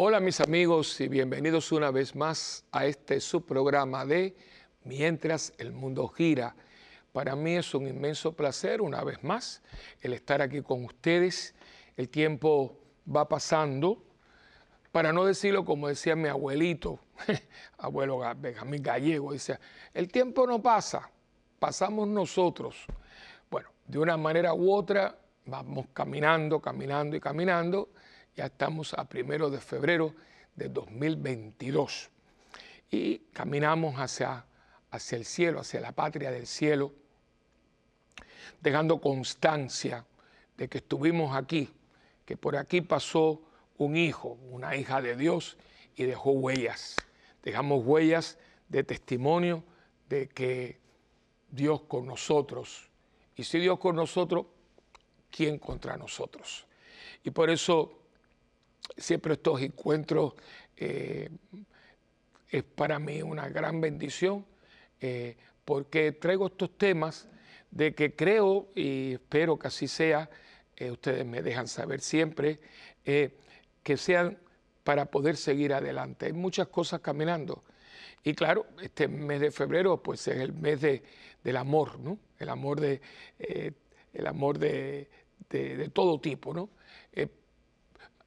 Hola mis amigos y bienvenidos una vez más a este subprograma de Mientras el mundo gira. Para mí es un inmenso placer una vez más el estar aquí con ustedes. El tiempo va pasando, para no decirlo como decía mi abuelito, abuelo Benjamín Gallego, dice, el tiempo no pasa, pasamos nosotros. Bueno, de una manera u otra vamos caminando, caminando y caminando ya estamos a primero de febrero de 2022 y caminamos hacia, hacia el cielo, hacia la patria del cielo, dejando constancia de que estuvimos aquí, que por aquí pasó un hijo, una hija de Dios y dejó huellas. Dejamos huellas de testimonio de que Dios con nosotros. Y si Dios con nosotros, ¿quién contra nosotros? Y por eso siempre estos encuentros eh, es para mí una gran bendición eh, porque traigo estos temas de que creo y espero que así sea, eh, ustedes me dejan saber siempre, que sean para poder seguir adelante. Hay muchas cosas caminando. Y claro, este mes de febrero pues es el mes de, del amor, ¿no? El amor de, el amor de, de, todo tipo, ¿no?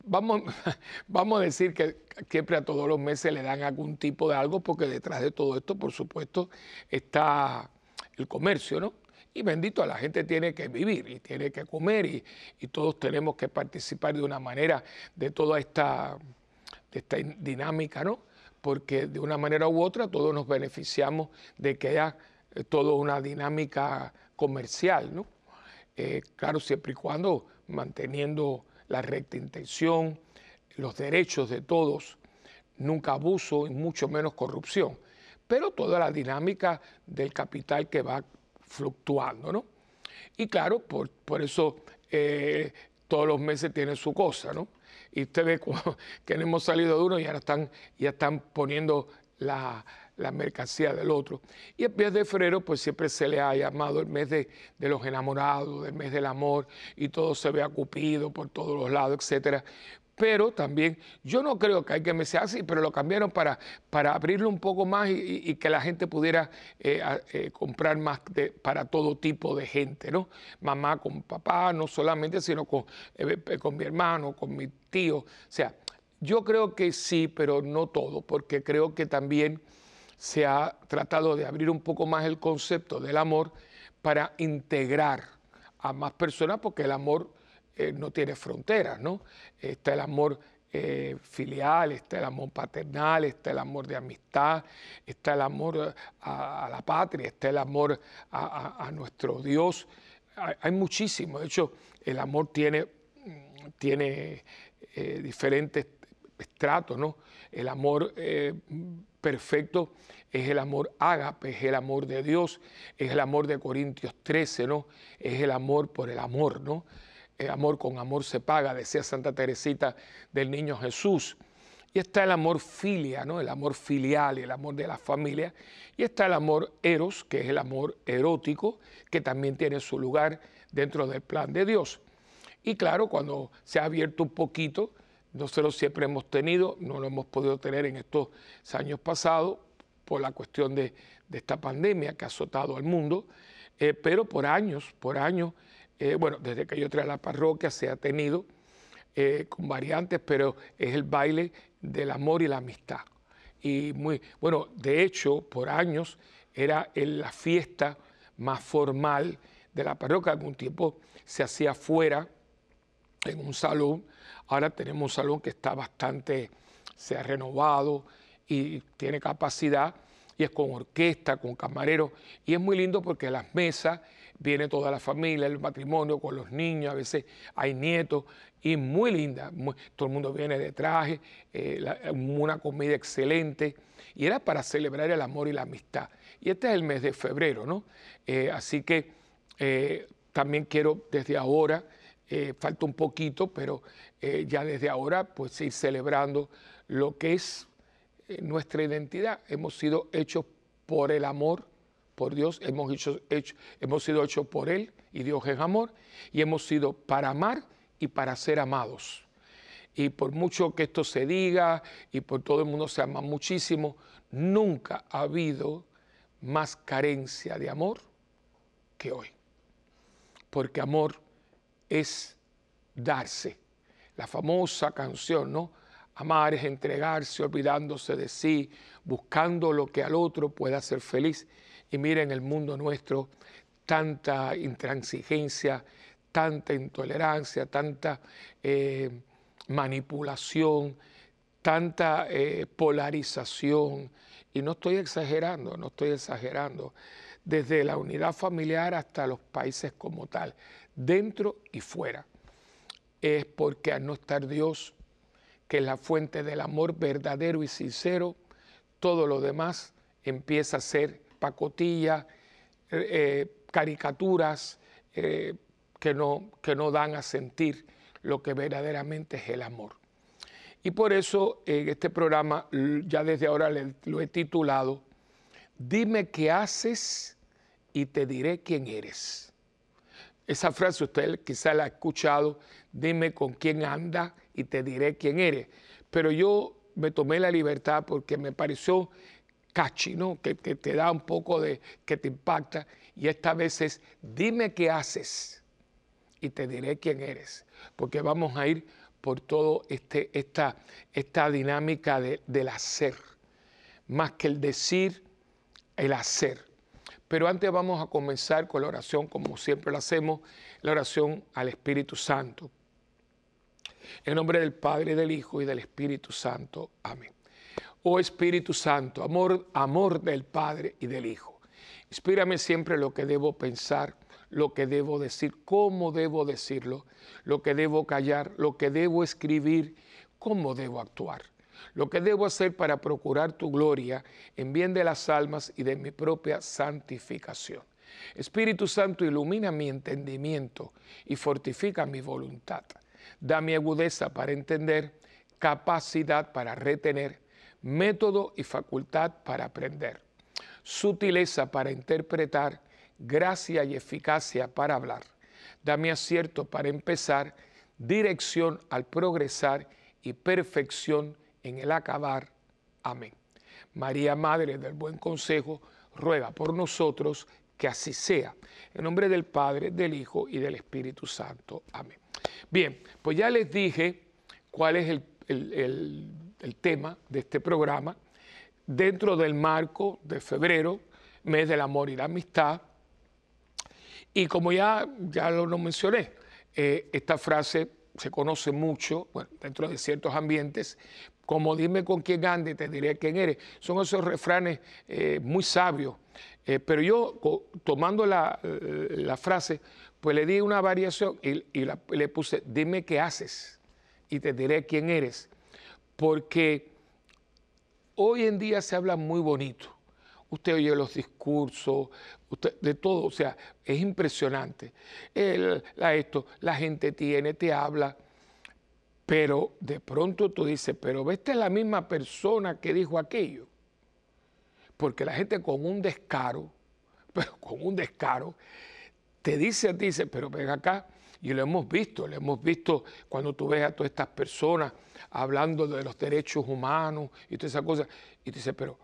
Vamos, vamos a decir que siempre a todos los meses le dan algún tipo de algo, porque detrás de todo esto, por supuesto, está el comercio, ¿no? Y bendito, la gente tiene que vivir y tiene que comer y, todos tenemos que participar de una manera de toda esta, de esta dinámica, ¿no? Porque de una manera u otra todos nos beneficiamos de que haya eh, toda una dinámica comercial, ¿no? Eh, claro, siempre y cuando manteniendo la recta intención, los derechos de todos, nunca abuso y mucho menos corrupción, pero toda la dinámica del capital que va fluctuando, ¿no? Y claro, por, eso eh, todos los meses tienen su cosa, ¿no? Y usted ve que hemos salido de uno y ahora están, ya están poniendo la, la mercancía del otro. Y el mes de febrero, pues siempre se le ha llamado el mes de, los enamorados, el mes del amor, y todo se ve acupido por todos los lados, etcétera pero también yo no creo que hay que me sea así, pero lo cambiaron para, para abrirlo un poco más y, que la gente pudiera eh, eh, comprar más para todo tipo de gente, ¿no? Mamá con papá, no solamente, sino con, eh, con mi hermano, con mi tío. O sea, yo creo que sí, pero no todo, porque creo que también se ha tratado de abrir un poco más el concepto del amor para integrar a más personas, porque el amor eh, no tiene fronteras, ¿no? Está el amor eh, filial, está el amor paternal, está el amor de amistad, está el amor a, la patria, está el amor a, nuestro Dios. Hay, muchísimo, de hecho, el amor tiene, tiene eh, diferentes estratos, ¿no? El amor perfecto es el amor ágape, es el amor de Dios, es el amor de Corintios 13, ¿no? Es el amor por el amor, ¿no? El amor con amor se paga, decía Santa Teresita del Niño Jesús. Y está el amor filia, ¿no? El amor filial, el amor de la familia. Y está el amor eros, que es el amor erótico, que también tiene su lugar dentro del plan de Dios. Y claro, cuando se ha abierto un poquito, nosotros siempre hemos tenido, no lo hemos podido tener en estos años pasados por la cuestión de, esta pandemia que ha azotado al mundo, eh, pero por años, por años, eh, bueno, desde que yo entré a la parroquia se ha tenido eh, con variantes, pero es el baile del amor y la amistad. Y muy, bueno, de hecho, por años era la fiesta más formal de la parroquia, algún tiempo se hacía fuera en un salón Ahora tenemos un salón que está bastante, se ha renovado y tiene capacidad y es con orquesta, con camarero y es muy lindo porque las mesas viene toda la familia, el matrimonio con los niños, a veces hay nietos y muy linda, todo el mundo viene de traje, eh, una comida excelente y era para celebrar el amor y la amistad. Y este es el mes de febrero, ¿no? Eh, así que eh, también quiero desde ahora eh, falta un poquito, pero eh, ya desde ahora pues ir celebrando lo que es eh, nuestra identidad. Hemos sido hechos por el amor, por Dios, hemos, hecho, hemos sido hechos por Él y Dios es amor, y hemos sido para amar y para ser amados. y por mucho que esto se diga y por todo el mundo se ama muchísimo, nunca ha habido más carencia de amor que hoy. Porque amor es darse. La famosa canción, ¿no? Amar es entregarse, olvidándose de sí, buscando lo que al otro pueda hacer feliz. Y miren el mundo nuestro, tanta intransigencia, tanta intolerancia, tanta eh, manipulación, tanta eh, polarización. Y no estoy exagerando, no estoy exagerando. Desde la unidad familiar hasta los países como tal, dentro y fuera. Es porque al no estar Dios, que es la fuente del amor verdadero y sincero, todo lo demás empieza a ser pacotilla, eh, caricaturas eh, que, no, que no dan a sentir lo que verdaderamente es el amor. Y por eso en este programa, ya desde ahora lo he titulado, Dime qué haces y te diré quién eres. Esa frase usted quizá la ha escuchado, dime con quién anda y te diré quién eres. Pero yo me tomé la libertad porque me pareció cachi, ¿no? Que, te da un poco de, que te impacta. Y esta vez es, dime qué haces y te diré quién eres. Porque vamos a ir por toda este, esta, esta dinámica del hacer. Más que el decir, el hacer. Pero antes vamos a comenzar con la oración, como siempre lo hacemos, la oración al Espíritu Santo. En nombre del Padre, del Hijo y del Espíritu Santo. Amén. Oh Espíritu Santo, amor, amor del Padre y del Hijo. Inspírame siempre lo que debo pensar, lo que debo decir, cómo debo decirlo, lo que debo callar, lo que debo escribir, cómo debo actuar, lo que debo hacer para procurar tu gloria en bien de las almas y de mi propia santificación. Espíritu Santo, ilumina mi entendimiento y fortifica mi voluntad. Dame agudeza para entender, capacidad para retener, método y facultad para aprender, sutileza para interpretar, gracia y eficacia para hablar. Dame acierto para empezar, dirección al progresar y perfección en el acabar. Amén. María, Madre del Buen Consejo, ruega por nosotros que así sea. En nombre del Padre, del Hijo y del Espíritu Santo. Amén. Bien, pues ya les dije cuál es el, tema de este programa dentro del marco de febrero, mes del amor y la amistad. Y como ya, ya lo, mencioné, eh, esta frase se conoce mucho dentro de ciertos ambientes, como dime con quién ande, te diré quién eres. Son esos refranes eh, muy sabios. Eh, pero yo, tomando la, la, frase, pues le di una variación y, le puse, dime qué haces y te diré quién eres. Porque hoy en día se habla muy bonito. Usted oye los discursos, usted, de todo, o sea, es impresionante. esto, la gente tiene, te habla, pero de pronto tú dices, pero esta es la misma persona que dijo aquello. Porque la gente con un descaro, pero con un descaro, te dice a ti, dice, pero ven acá, y lo hemos visto, lo hemos visto cuando tú ves a todas estas personas hablando de los derechos humanos y todas esas cosas, y te dice, pero,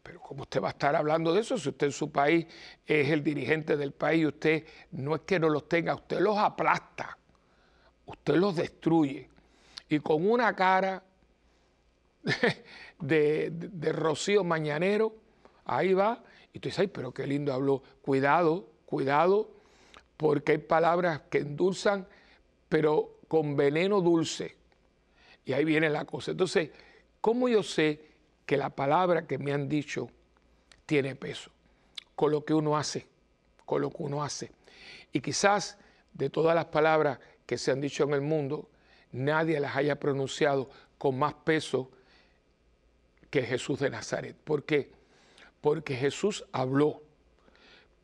pero ¿cómo usted va a estar hablando de eso si usted en su país es el dirigente del país y usted no es que no los tenga, usted los aplasta, usted los destruye, y con una cara de, Rocío Mañanero, ahí va, y tú dices, ay, pero qué lindo habló, cuidado, cuidado, porque hay palabras que endulzan, pero con veneno dulce. Y ahí viene la cosa. Entonces, ¿cómo yo sé que la palabra que me han dicho tiene peso? Con lo que uno hace, con lo que uno hace. Y quizás de todas las palabras que se han dicho en el mundo, nadie las haya pronunciado con más peso que Jesús de Nazaret. ¿Por qué? Porque Jesús habló,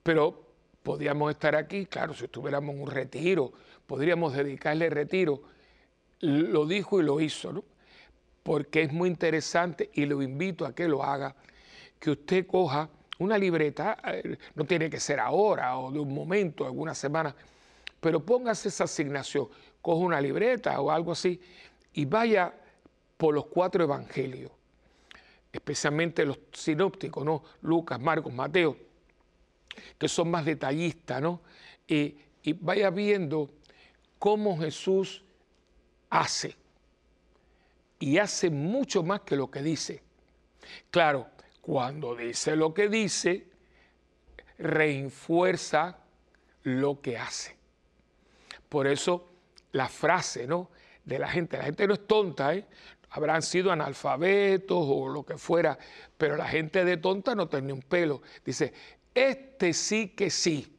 pero podríamos estar aquí, claro, si estuviéramos en un retiro, podríamos dedicarle retiro. Lo dijo y lo hizo, ¿no? Porque es muy interesante y lo invito a que lo haga, que usted coja una libreta, eh, no tiene que ser ahora o de un momento, alguna semana, pero póngase esa asignación, coja una libreta o algo así y vaya por los cuatro evangelios, especialmente los sinópticos, ¿no? Lucas, Marcos, Mateo, que son más detallistas, ¿no? y vaya viendo cómo Jesús hace. Y hace mucho más que lo que dice. Claro, cuando dice lo que dice, reinfuerza lo que hace. Por eso la frase, ¿no? De la gente, la gente no es tonta, ¿eh? Habrán sido analfabetos o lo que fuera, pero la gente de tonta no tiene un pelo. Dice, este sí que sí,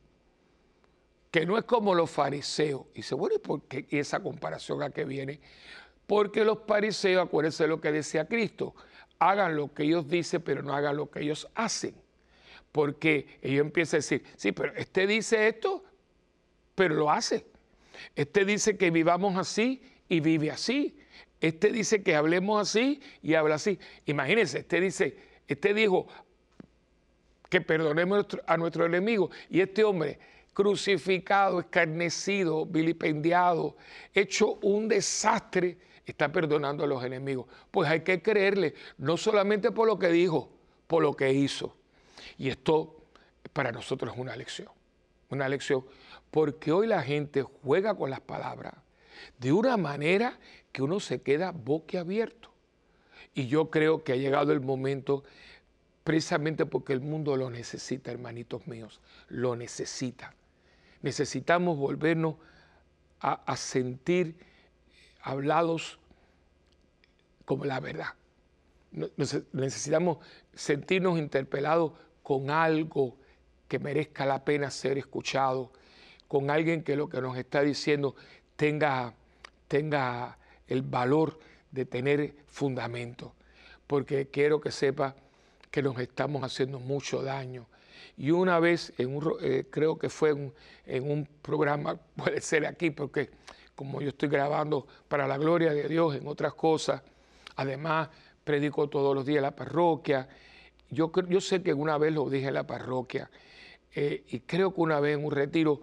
que no es como los fariseos. Y dice, bueno, ¿y por qué esa comparación a qué viene? Porque los fariseos, acuérdense de lo que decía Cristo, hagan lo que ellos dicen, pero no hagan lo que ellos hacen. Porque ellos empiezan a decir, sí, pero este dice esto, pero lo hace. Este dice que vivamos así y vive así. Este dice que hablemos así y habla así. Imagínense, este dice, este dijo que perdonemos a nuestro enemigo y este hombre crucificado, escarnecido, vilipendiado, hecho un desastre, está perdonando a los enemigos. Pues hay que creerle, no solamente por lo que dijo, por lo que hizo. Y esto para nosotros es una lección, una lección, porque hoy la gente juega con las palabras de una manera que uno se queda boquiabierto. Y yo creo que ha llegado el momento, precisamente porque el mundo lo necesita, hermanitos míos, lo necesita. Necesitamos volvernos a, sentir hablados como la verdad. Necesitamos sentirnos interpelados con algo que merezca la pena ser escuchado, con alguien que lo que nos está diciendo tenga, tenga el valor de tener fundamento, porque quiero que sepa que nos estamos haciendo mucho daño. Y una vez, en un, eh, creo que fue en, un programa, puede ser aquí, porque como yo estoy grabando para la gloria de Dios en otras cosas, además predico todos los días en la parroquia, yo, yo sé que una vez lo dije en la parroquia, eh, y creo que una vez en un retiro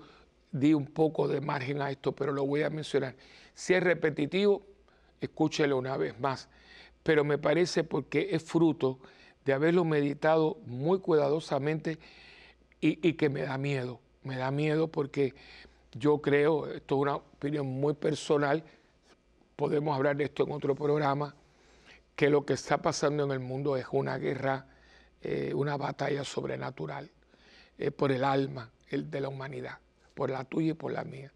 di un poco de margen a esto, pero lo voy a mencionar. Si es repetitivo, escúchelo una vez más, pero me parece porque es fruto de haberlo meditado muy cuidadosamente y, que me da miedo. Me da miedo porque yo creo, esto es una opinión muy personal, podemos hablar de esto en otro programa, que lo que está pasando en el mundo es una guerra, eh, una batalla sobrenatural eh, por el alma el de la humanidad, por la tuya y por la mía.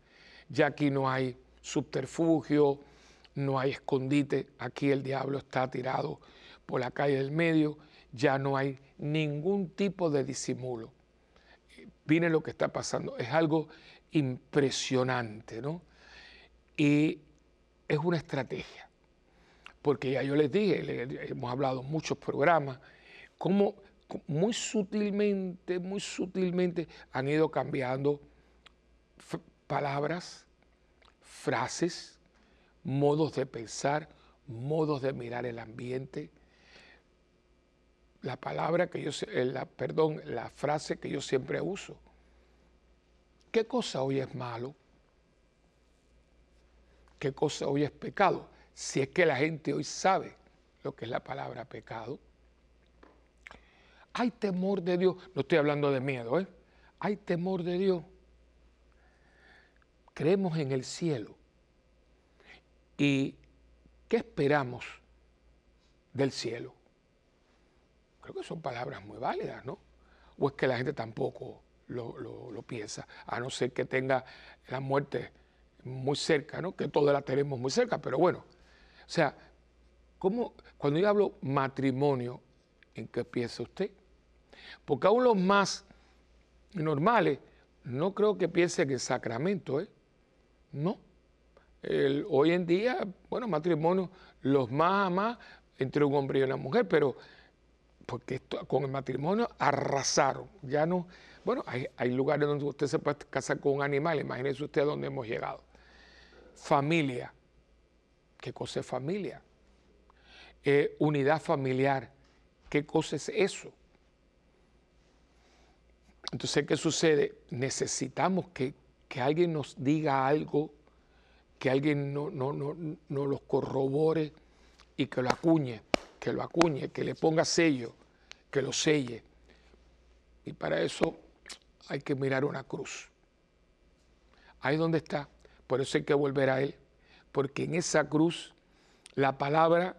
Ya aquí no hay subterfugio, no hay escondite, aquí el diablo está tirado por la calle del medio, ya no hay ningún tipo de disimulo. Viene lo que está pasando, es algo impresionante, ¿no? Y es una estrategia, porque ya yo les dije, hemos hablado en muchos programas, cómo muy sutilmente, muy sutilmente han ido cambiando palabras, frases, modos de pensar, modos de mirar el ambiente. La palabra que yo, eh, la, perdón, la frase que yo siempre uso. ¿Qué cosa hoy es malo? ¿Qué cosa hoy es pecado? Si es que la gente hoy sabe lo que es la palabra pecado. Hay temor de Dios. No estoy hablando de miedo, ¿eh? Hay temor de Dios. Creemos en el cielo. ¿Y qué esperamos del cielo? Creo que son palabras muy válidas, ¿no? O es que la gente tampoco lo, piensa, a no ser que tenga la muerte muy cerca, ¿no? Que todos la tenemos muy cerca, pero bueno. O sea, ¿cómo, cuando yo hablo matrimonio, ¿en qué piensa usted? Porque aún los más normales, no creo que piensen en sacramento, ¿eh? No hoy en día, bueno, matrimonio, los más a más entre un hombre y una mujer, pero porque con el matrimonio arrasaron. Ya no, bueno, hay, lugares donde usted se puede casar con un animal, imagínese usted a dónde hemos llegado. Familia, ¿qué cosa es familia? Eh, unidad familiar, ¿qué cosa es eso? Entonces, ¿qué sucede? Necesitamos que, que alguien nos diga algo que alguien no, no, no, no los corrobore y que lo acuñe, que lo acuñe, que le ponga sello, que lo selle. Y para eso hay que mirar una cruz. Ahí donde está. Por eso hay que volver a Él. Porque en esa cruz la palabra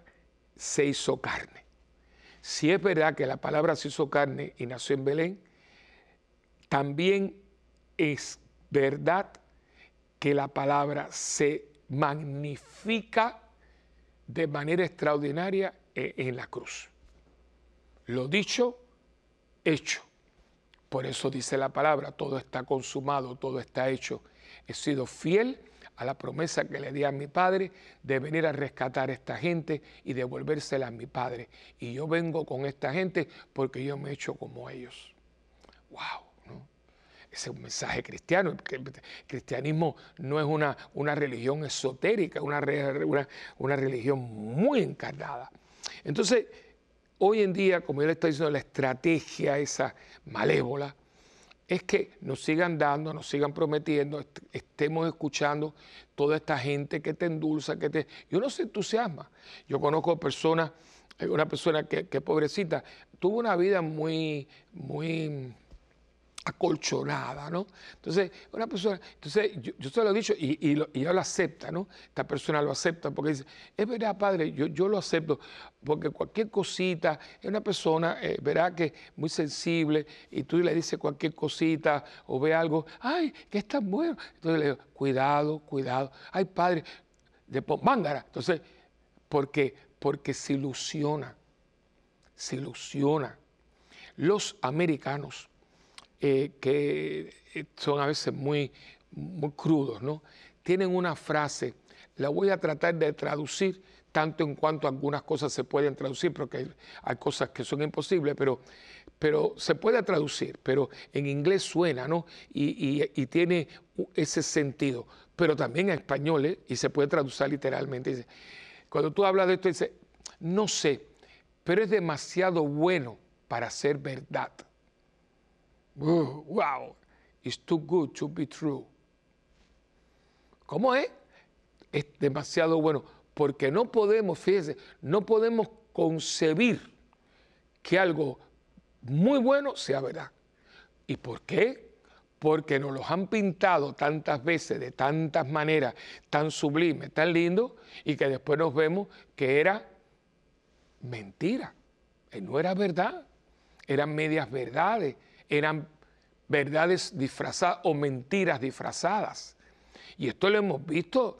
se hizo carne. Si es verdad que la palabra se hizo carne y nació en Belén, también es verdad que la palabra se magnifica de manera extraordinaria e, en la cruz. Lo dicho, hecho. Por eso dice la palabra, todo está consumado, todo está hecho. He sido fiel a la promesa que le di a mi padre de venir a rescatar a esta gente y devolvérsela a mi padre. Y yo vengo con esta gente porque yo me he hecho como ellos. ¡Wow! Ese es un mensaje cristiano. El cristianismo no es una, una religión esotérica, una, una, una religión muy encarnada. Entonces, hoy en día, como yo le estoy diciendo, la estrategia esa malévola es que nos sigan dando, nos sigan prometiendo, estemos escuchando toda esta gente que te endulza, que te... Y uno se entusiasma. Yo conozco personas, una persona que, que pobrecita, tuvo una vida muy, muy acolchonada, ¿no? Entonces, una persona, entonces yo, se lo he dicho y, y, ella lo acepta, ¿no? Esta persona lo acepta porque dice, es verdad, padre, yo, yo lo acepto, porque cualquier cosita, es una persona, eh, verá que muy sensible y tú le dices cualquier cosita o ve algo, ay, que es tan bueno. Entonces le digo, cuidado, cuidado, ay, padre, de mángara. Entonces, porque, porque se ilusiona, se ilusiona. Los americanos, eh, que eh, son a veces muy, muy crudos, ¿no? Tienen una frase, la voy a tratar de traducir tanto en cuanto algunas cosas se pueden traducir, porque hay, cosas que son imposibles, pero, pero se puede traducir, pero en inglés suena, ¿no? Y, tiene ese sentido, pero también en español, ¿eh? y se puede traducir literalmente. Cuando tú hablas de esto, dice, no sé, pero es demasiado bueno para ser verdad wow, it's too good to be true. ¿Cómo es? Es demasiado bueno, porque no podemos, fíjense, no podemos concebir que algo muy bueno sea verdad. ¿Y por qué? Porque nos los han pintado tantas veces, de tantas maneras, tan sublimes, tan lindo, y que después nos vemos que era mentira, no era verdad, eran medias verdades, eran verdades disfrazadas o mentiras disfrazadas. Y esto lo hemos visto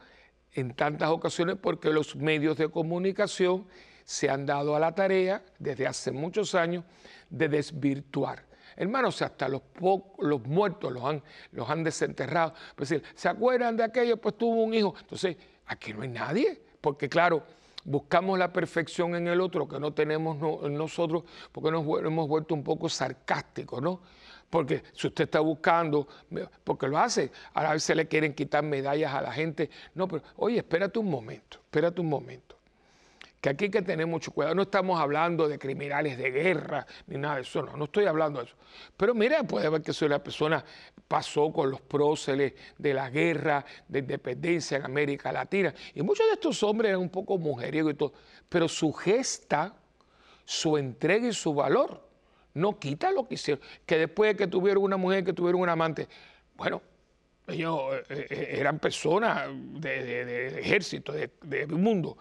en tantas ocasiones porque los medios de comunicación se han dado a la tarea desde hace muchos años de desvirtuar. Hermanos, hasta los, los muertos los han, los han desenterrado. Pues, ¿Se acuerdan de aquello? Pues tuvo un hijo. Entonces, aquí no hay nadie, porque claro, buscamos la perfección en el otro que no tenemos en nosotros, porque nos hemos vuelto un poco sarcásticos, ¿no? Porque si usted está buscando, porque lo hace, a veces le quieren quitar medallas a la gente. No, pero oye, espérate un momento, espérate un momento. Que aquí hay que tener mucho cuidado. No estamos hablando de criminales de guerra ni nada de eso, no, no estoy hablando de eso. Pero mira, puede ver que soy la persona pasó con los próceres de la guerra de independencia en América Latina. Y muchos de estos hombres eran un poco mujeriegos y todo. Pero su gesta, su entrega y su valor no quita lo que hicieron. Que después de que tuvieron una mujer, que tuvieron un amante, bueno, ellos eh, eh, eran personas de, ejército, de, mundo.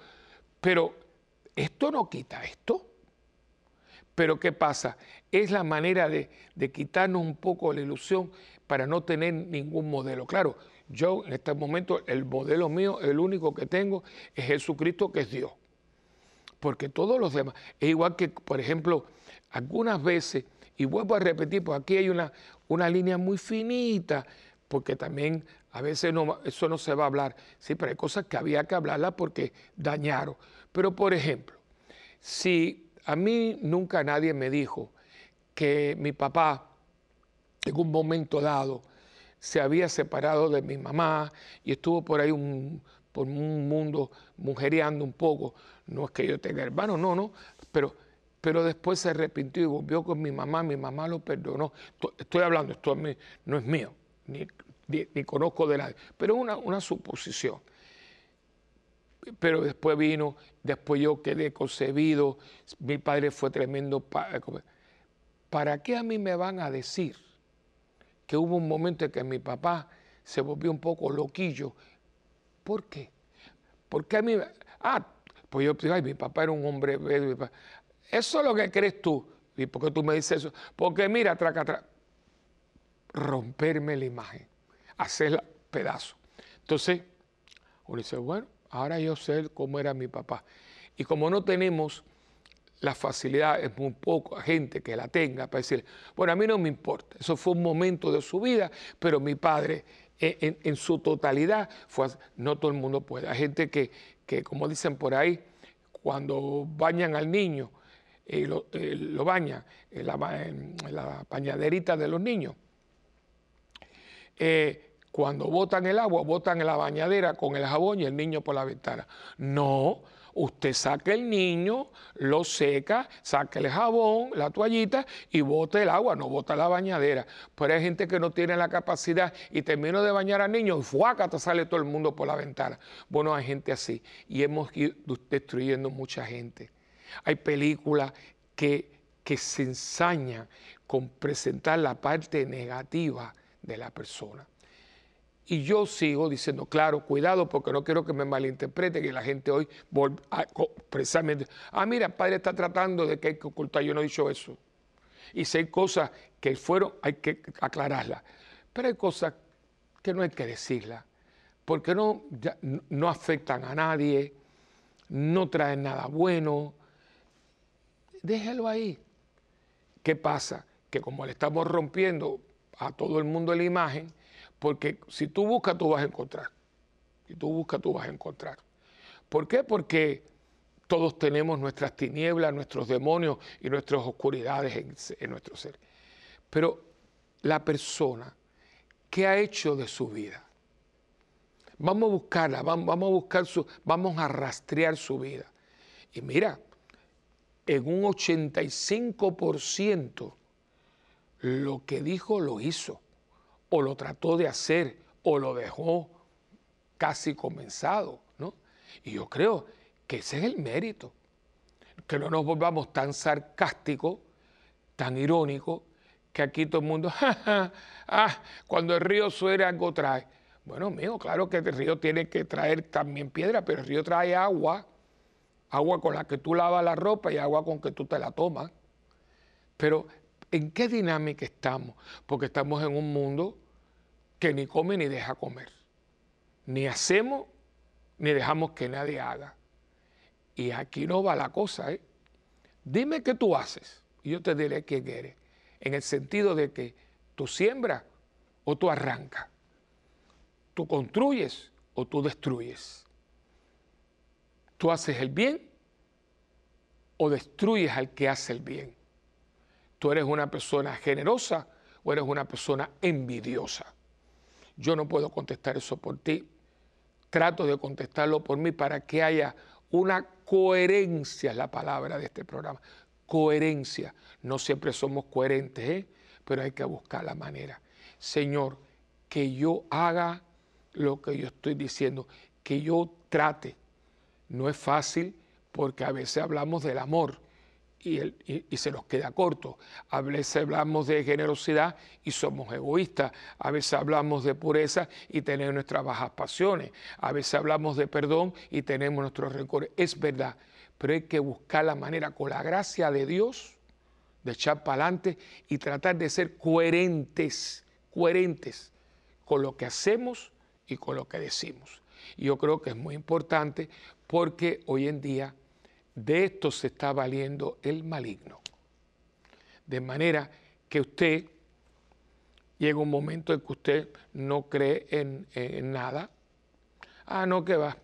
Pero esto no quita esto. Pero ¿qué pasa? Es la manera de, quitarnos un poco la ilusión para no tener ningún modelo. Claro, yo en este momento, el modelo mío, el único que tengo, es Jesucristo, que es Dios. Porque todos los demás, es igual que, por ejemplo, algunas veces, y vuelvo a repetir, pues aquí hay una, una línea muy finita, porque también a veces no, eso no se va a hablar, sí, pero hay cosas que había que hablarlas porque dañaron. Pero por ejemplo, si a mí nunca nadie me dijo que mi papá en un momento dado se había separado de mi mamá y estuvo por ahí un, por un mundo mujereando un poco, no es que yo tenga hermanos, no, no, pero pero después se arrepintió y volvió con mi mamá, mi mamá lo perdonó. Estoy hablando, esto no es mío, ni, conozco de nadie, pero es una, una suposición. Pero después vino, después yo quedé concebido, mi padre fue tremendo. ¿Para qué a mí me van a decir que hubo un momento en que mi papá se volvió un poco loquillo? ¿Por qué? Porque a mí, ah, pues yo digo, ay, mi papá era un hombre, eso es lo que crees tú. ¿Y por qué tú me dices eso? Porque mira, traca, traca, romperme la imagen, hacerla pedazo. Entonces, uno dice, bueno, ahora yo sé cómo era mi papá. Y como no tenemos la facilidad, es muy poca gente que la tenga para decir, bueno, a mí no me importa, eso fue un momento de su vida, pero mi padre en, su totalidad fue, no todo el mundo puede. Hay gente que, que como dicen por ahí, cuando bañan al niño, eh, lo, eh, bañan en la, en la, bañaderita de los niños. Eh, cuando botan el agua, botan la bañadera con el jabón y el niño por la ventana. No, usted saca el niño, lo seca, saca el jabón, la toallita y bota el agua, no bota la bañadera. Pero hay gente que no tiene la capacidad y termino de bañar al niño y fuaca, te sale todo el mundo por la ventana. Bueno, hay gente así y hemos ido destruyendo mucha gente. Hay películas que, que se ensañan con presentar la parte negativa de la persona. Y yo sigo diciendo, claro, cuidado, porque no quiero que me malinterprete, que la gente hoy, precisamente, ah, mira, el padre está tratando de que hay que ocultar, yo no he dicho eso. Y si hay cosas que fueron, hay que aclararlas. Pero hay cosas que no hay que decirlas, porque no, no afectan a nadie, no traen nada bueno. Déjelo ahí. ¿Qué pasa? Que como le estamos rompiendo a todo el mundo la imagen, porque si tú buscas, tú vas a encontrar. Si tú buscas, tú vas a encontrar. ¿Por qué? Porque todos tenemos nuestras tinieblas, nuestros demonios y nuestras oscuridades en, nuestro ser. Pero la persona, ¿qué ha hecho de su vida? Vamos a buscarla, vamos, a buscar su, vamos a rastrear su vida. Y mira, en un 85% lo que dijo lo hizo o lo trató de hacer o lo dejó casi comenzado, ¿no? Y yo creo que ese es el mérito, que no nos volvamos tan sarcásticos, tan irónicos, que aquí todo el mundo, ah, cuando el río suena algo trae. Bueno, amigo, claro que el río tiene que traer también piedra, pero el río trae agua, agua con la que tú lavas la ropa y agua con que tú te la tomas. Pero ¿En qué dinámica estamos? Porque estamos en un mundo que ni come ni deja comer. Ni hacemos ni dejamos que nadie haga. Y aquí no va la cosa, ¿eh? Dime qué tú haces y yo te diré quién eres. En el sentido de que tú siembras o tú arrancas. Tú construyes o tú destruyes. Tú haces el bien o destruyes al que hace el bien tú eres una persona generosa o eres una persona envidiosa. Yo no puedo contestar eso por ti. Trato de contestarlo por mí para que haya una coherencia, es la palabra de este programa. Coherencia. No siempre somos coherentes, ¿eh? pero hay que buscar la manera. Señor, que yo haga lo que yo estoy diciendo, que yo trate. No es fácil porque a veces hablamos del amor y, se nos queda corto. A veces hablamos de generosidad y somos egoístas. A veces hablamos de pureza y tenemos nuestras bajas pasiones. A veces hablamos de perdón y tenemos nuestros rencores. Es verdad, pero hay que buscar la manera con la gracia de Dios de echar para adelante y tratar de ser coherentes, coherentes con lo que hacemos y con lo que decimos. Y yo creo que es muy importante porque hoy en día de esto se está valiendo el maligno. De manera que usted llega un momento en que usted no cree en, nada. Ah, no, que va.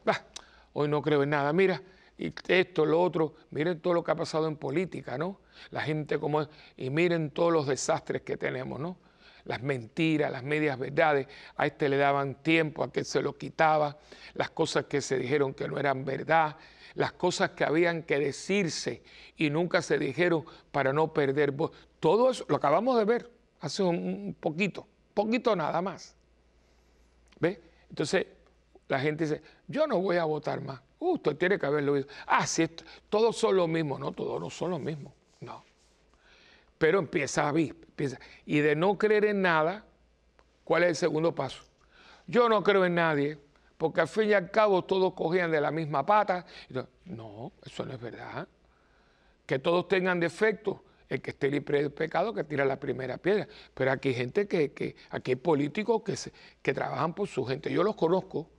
hoy no creo en nada. Mira, y esto, lo otro. Miren todo lo que ha pasado en política, ¿no? La gente como es. Y miren todos los desastres que tenemos, ¿no? Las mentiras, las medias verdades. A este le daban tiempo, a que se lo quitaba. Las cosas que se dijeron que no eran verdad las cosas que habían que decirse y nunca se dijeron para no perder voz. Todo eso lo acabamos de ver hace un poquito, poquito nada más. ¿Ve? Entonces la gente dice, yo no voy a votar más. Uh, usted tiene que haberlo oído. Ah, sí, todos son lo mismo. No, todos no son lo mismo. No. Pero empieza a vivir. Empieza. Y de no creer en nada, ¿cuál es el segundo paso? Yo no creo en nadie, porque al fin y al cabo todos cogían de la misma pata. No, eso no es verdad. Que todos tengan defectos, el que esté libre de pecado que tira la primera piedra. Pero aquí hay gente que, aquí hay políticos que, que trabajan por su gente. Yo los conozco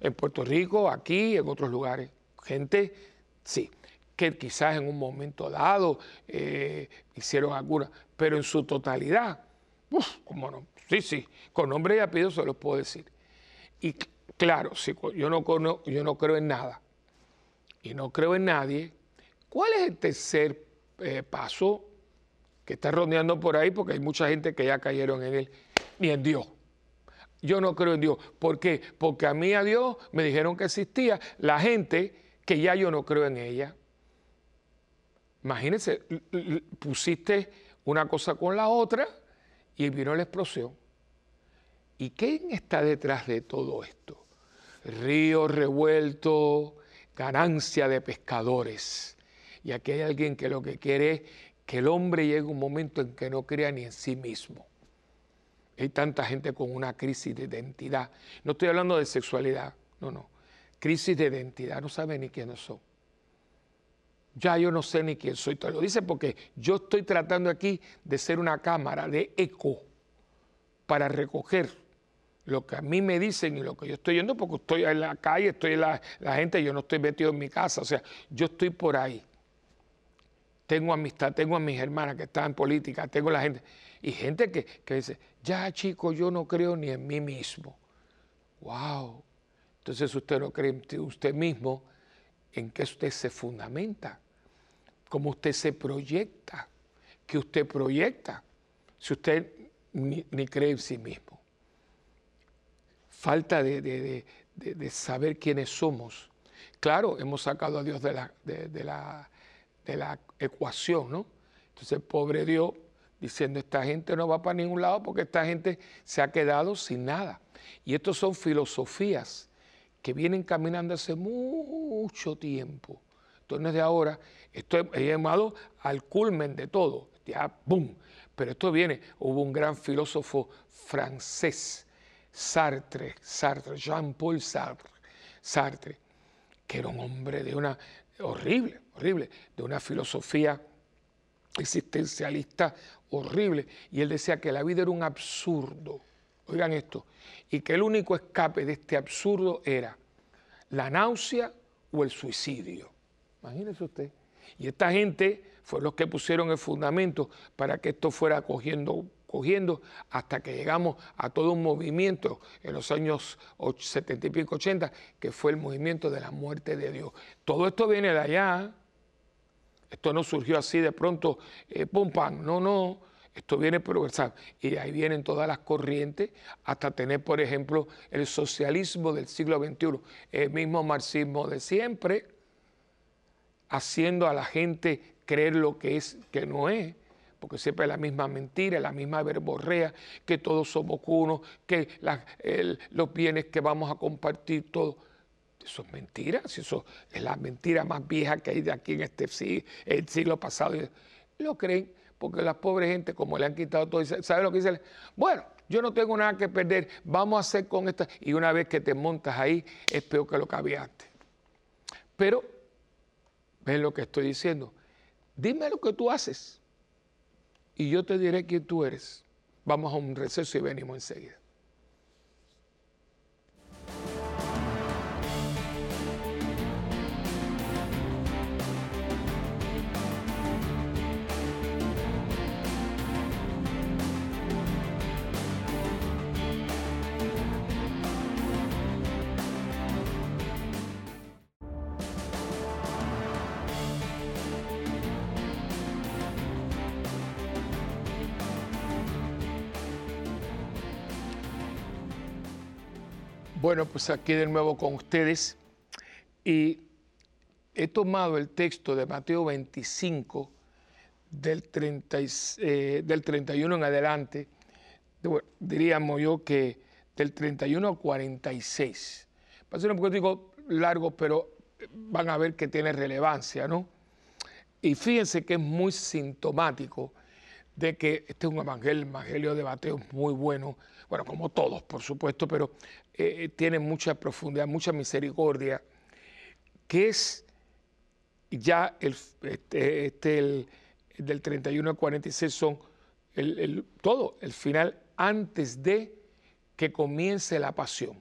en Puerto Rico, aquí, en otros lugares. Gente, sí, que quizás en un momento dado eh, hicieron alguna, pero en su totalidad, uff, cómo no, sí, sí, con nombre y apellido se los puedo decir. Y claro, si yo no, creo en nada y no creo en nadie, ¿cuál es el tercer eh, paso que está rodeando por ahí? Porque hay mucha gente que ya cayeron en él, ni en Dios. Yo no creo en Dios. ¿Por qué? Porque a mí a Dios me dijeron que existía la gente que ya yo no creo en ella. Imagínense, pusiste una cosa con la otra y vino la explosión. ¿Y quién está detrás de todo esto? Río revuelto, ganancia de pescadores. Y aquí hay alguien que lo que quiere es que el hombre llegue un momento en que no crea ni en sí mismo. Hay tanta gente con una crisis de identidad. No estoy hablando de sexualidad, no, no. Crisis de identidad, no sabe ni quiénes son. Ya yo no sé ni quién soy. Lo dice porque yo estoy tratando aquí de ser una cámara de eco para recoger lo que a mí me dicen y lo que yo estoy yendo, porque estoy en la calle, estoy en la, la gente, yo no estoy metido en mi casa, o sea, yo estoy por ahí. Tengo amistad, tengo a mis hermanas que están en política, tengo la gente. Y gente que, dice, ya chico, yo no creo ni en mí mismo. ¡Wow! Entonces usted no cree en usted mismo, ¿en qué usted se fundamenta? ¿Cómo usted se proyecta? ¿Qué usted proyecta? Si usted ni, cree en sí mismo. Falta de, saber quiénes somos. Claro, hemos sacado a Dios de la, de, la, de la ecuación, ¿no? Entonces, pobre Dios, diciendo esta gente no va para ningún lado porque esta gente se ha quedado sin nada. Y estas son filosofías que vienen caminando hace mucho tiempo. Esto no es de ahora, esto es llamado al culmen de todo, ya, ¡boom! Pero esto viene, hubo un gran filósofo francés, Sartre, Sartre, Jean-Paul Sartre, Sartre, que era un hombre de una, horrible, horrible, de una filosofía existencialista horrible. Y él decía que la vida era un absurdo. Oigan esto. Y que el único escape de este absurdo era la náusea o el suicidio. Imagínese usted. Y esta gente fue los que pusieron el fundamento para que esto fuera cogiendo, cogiendo hasta que llegamos a todo un movimiento en los años 70 y pico, 80, que fue el movimiento de la muerte de Dios. Todo esto viene de allá. Esto no surgió así de pronto, eh, pum, pam. No, no. Esto viene progresando. Y ahí vienen todas las corrientes hasta tener, por ejemplo, el socialismo del siglo XXI, el mismo marxismo de siempre, haciendo a la gente creer lo que es, que no es, porque siempre es la misma mentira, la misma verborrea, que todos somos uno, que los bienes que vamos a compartir todos. Eso es mentira, eso es la mentira más vieja que hay de aquí en este siglo, pasado. Lo creen porque la pobre gente, como le han quitado todo, ¿sabe lo que dicen? Bueno, yo no tengo nada que perder, vamos a hacer con esta. Y una vez que te montas ahí, es peor que lo que había antes. Pero, ven lo que estoy diciendo? Dime lo que tú haces y yo te diré quién tú eres. Vamos a un receso y venimos enseguida. Bueno, pues aquí de nuevo con ustedes y he tomado el texto de Mateo 25 del, 30, eh, 31 en adelante, diríamos yo que del 31 al 46. Va a ser un poquito largo, pero van a ver que tiene relevancia, ¿no? Y fíjense que es muy sintomático de que este es un evangelio, el evangelio de Mateo muy bueno, bueno, como todos, por supuesto, pero eh, tiene mucha profundidad, mucha misericordia, que es ya el, este, este el, del 31 al 46 son el, todo, el final antes de que comience la pasión.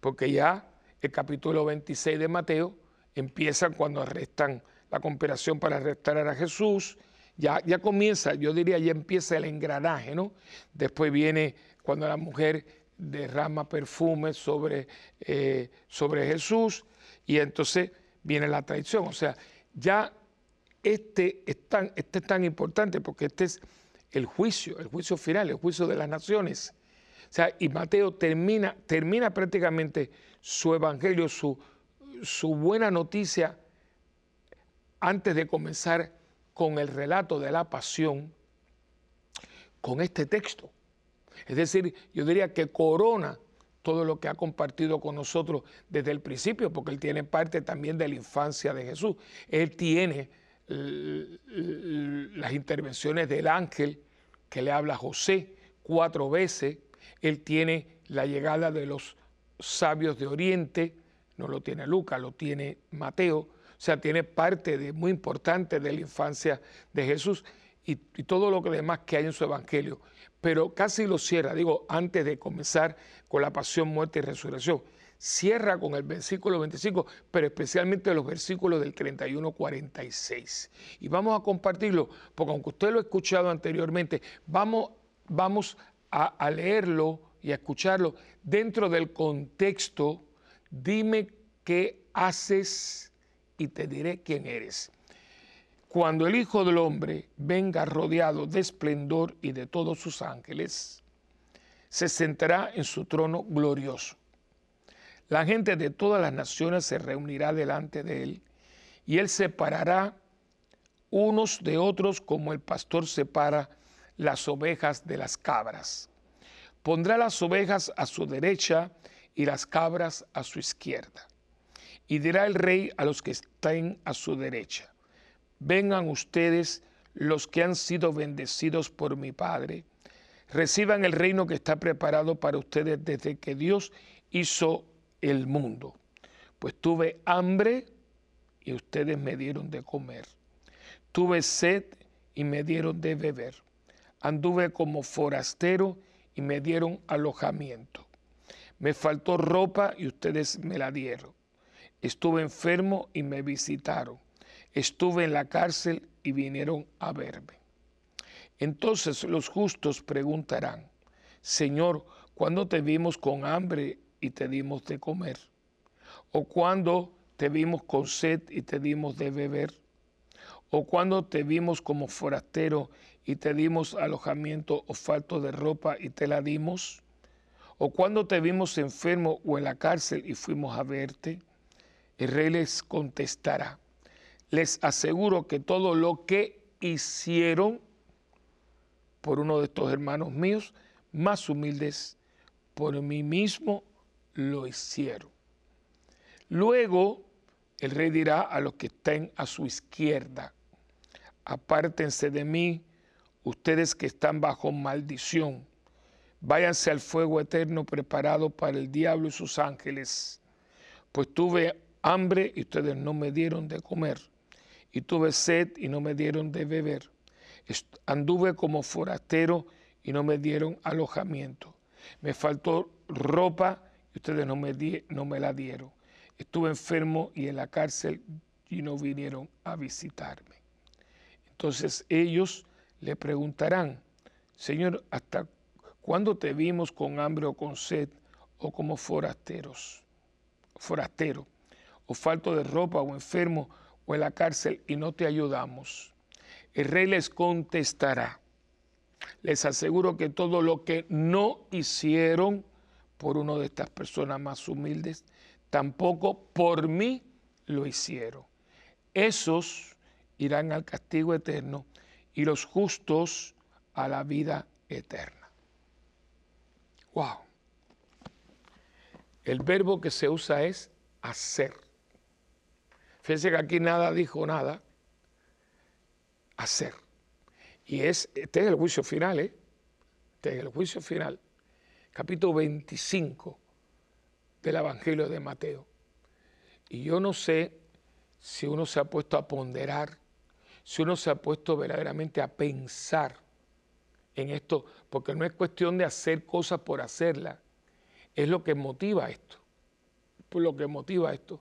Porque ya el capítulo 26 de Mateo empieza cuando arrestan la conspiración para arrestar a Jesús, ya, ya comienza, yo diría, ya empieza el engranaje, ¿no? Después viene cuando la mujer derrama perfume sobre, eh, sobre Jesús y entonces viene la traición. O sea, ya este es, tan, este es tan importante porque este es el juicio, el juicio final, el juicio de las naciones. O sea, y Mateo termina, termina prácticamente su evangelio, su, su buena noticia, antes de comenzar con el relato de la pasión, con este texto. Es decir, yo diría que corona todo lo que ha compartido con nosotros desde el principio, porque él tiene parte también de la infancia de Jesús. Él tiene las intervenciones del ángel que le habla a José cuatro veces. Él tiene la llegada de los sabios de Oriente, no lo tiene Lucas, lo tiene Mateo. O sea, tiene parte de, muy importante de la infancia de Jesús y, y todo lo que demás que hay en su evangelio pero casi lo cierra, digo, antes de comenzar con la pasión, muerte y resurrección. Cierra con el versículo 25, pero especialmente los versículos del 31-46. Y vamos a compartirlo, porque aunque usted lo ha escuchado anteriormente, vamos, vamos a, a leerlo y a escucharlo dentro del contexto. Dime qué haces y te diré quién eres cuando el Hijo del Hombre venga rodeado de esplendor y de todos sus ángeles, se sentará en su trono glorioso. La gente de todas las naciones se reunirá delante de él y él separará unos de otros como el pastor separa las ovejas de las cabras. Pondrá las ovejas a su derecha y las cabras a su izquierda. Y dirá el rey a los que estén a su derecha vengan ustedes los que han sido bendecidos por mi Padre, reciban el reino que está preparado para ustedes desde que Dios hizo el mundo. Pues tuve hambre y ustedes me dieron de comer. Tuve sed y me dieron de beber. Anduve como forastero y me dieron alojamiento. Me faltó ropa y ustedes me la dieron. Estuve enfermo y me visitaron estuve en la cárcel y vinieron a verme. Entonces los justos preguntarán, Señor, ¿cuándo te vimos con hambre y te dimos de comer? ¿O cuándo te vimos con sed y te dimos de beber? ¿O cuándo te vimos como forastero y te dimos alojamiento o falto de ropa y te la dimos? ¿O cuándo te vimos enfermo o en la cárcel y fuimos a verte? El rey les contestará, les aseguro que todo lo que hicieron por uno de estos hermanos míos, más humildes, por mí mismo lo hicieron. Luego el rey dirá a los que estén a su izquierda, apártense de mí, ustedes que están bajo maldición, váyanse al fuego eterno preparado para el diablo y sus ángeles, pues tuve hambre y ustedes no me dieron de comer y tuve sed y no me dieron de beber. Anduve como forastero y no me dieron alojamiento. Me faltó ropa y ustedes no me, no me la dieron. Estuve enfermo y en la cárcel y no vinieron a visitarme. Entonces ellos le preguntarán, Señor, ¿hasta cuándo te vimos con hambre o con sed o como forasteros? Forastero, o falto de ropa o enfermo o en la cárcel y no te ayudamos. El rey les contestará, les aseguro que todo lo que no hicieron por uno de estas personas más humildes, tampoco por mí lo hicieron. Esos irán al castigo eterno y los justos a la vida eterna. Wow. El verbo que se usa es hacer Fíjense que aquí nada dijo nada. Hacer. Y es, este es el juicio final, ¿eh? Este es el juicio final. Capítulo 25 del Evangelio de Mateo. Y yo no sé si uno se ha puesto a ponderar, si uno se ha puesto verdaderamente a pensar en esto, porque no es cuestión de hacer cosas por hacerlas, es lo que motiva esto, lo que motiva esto,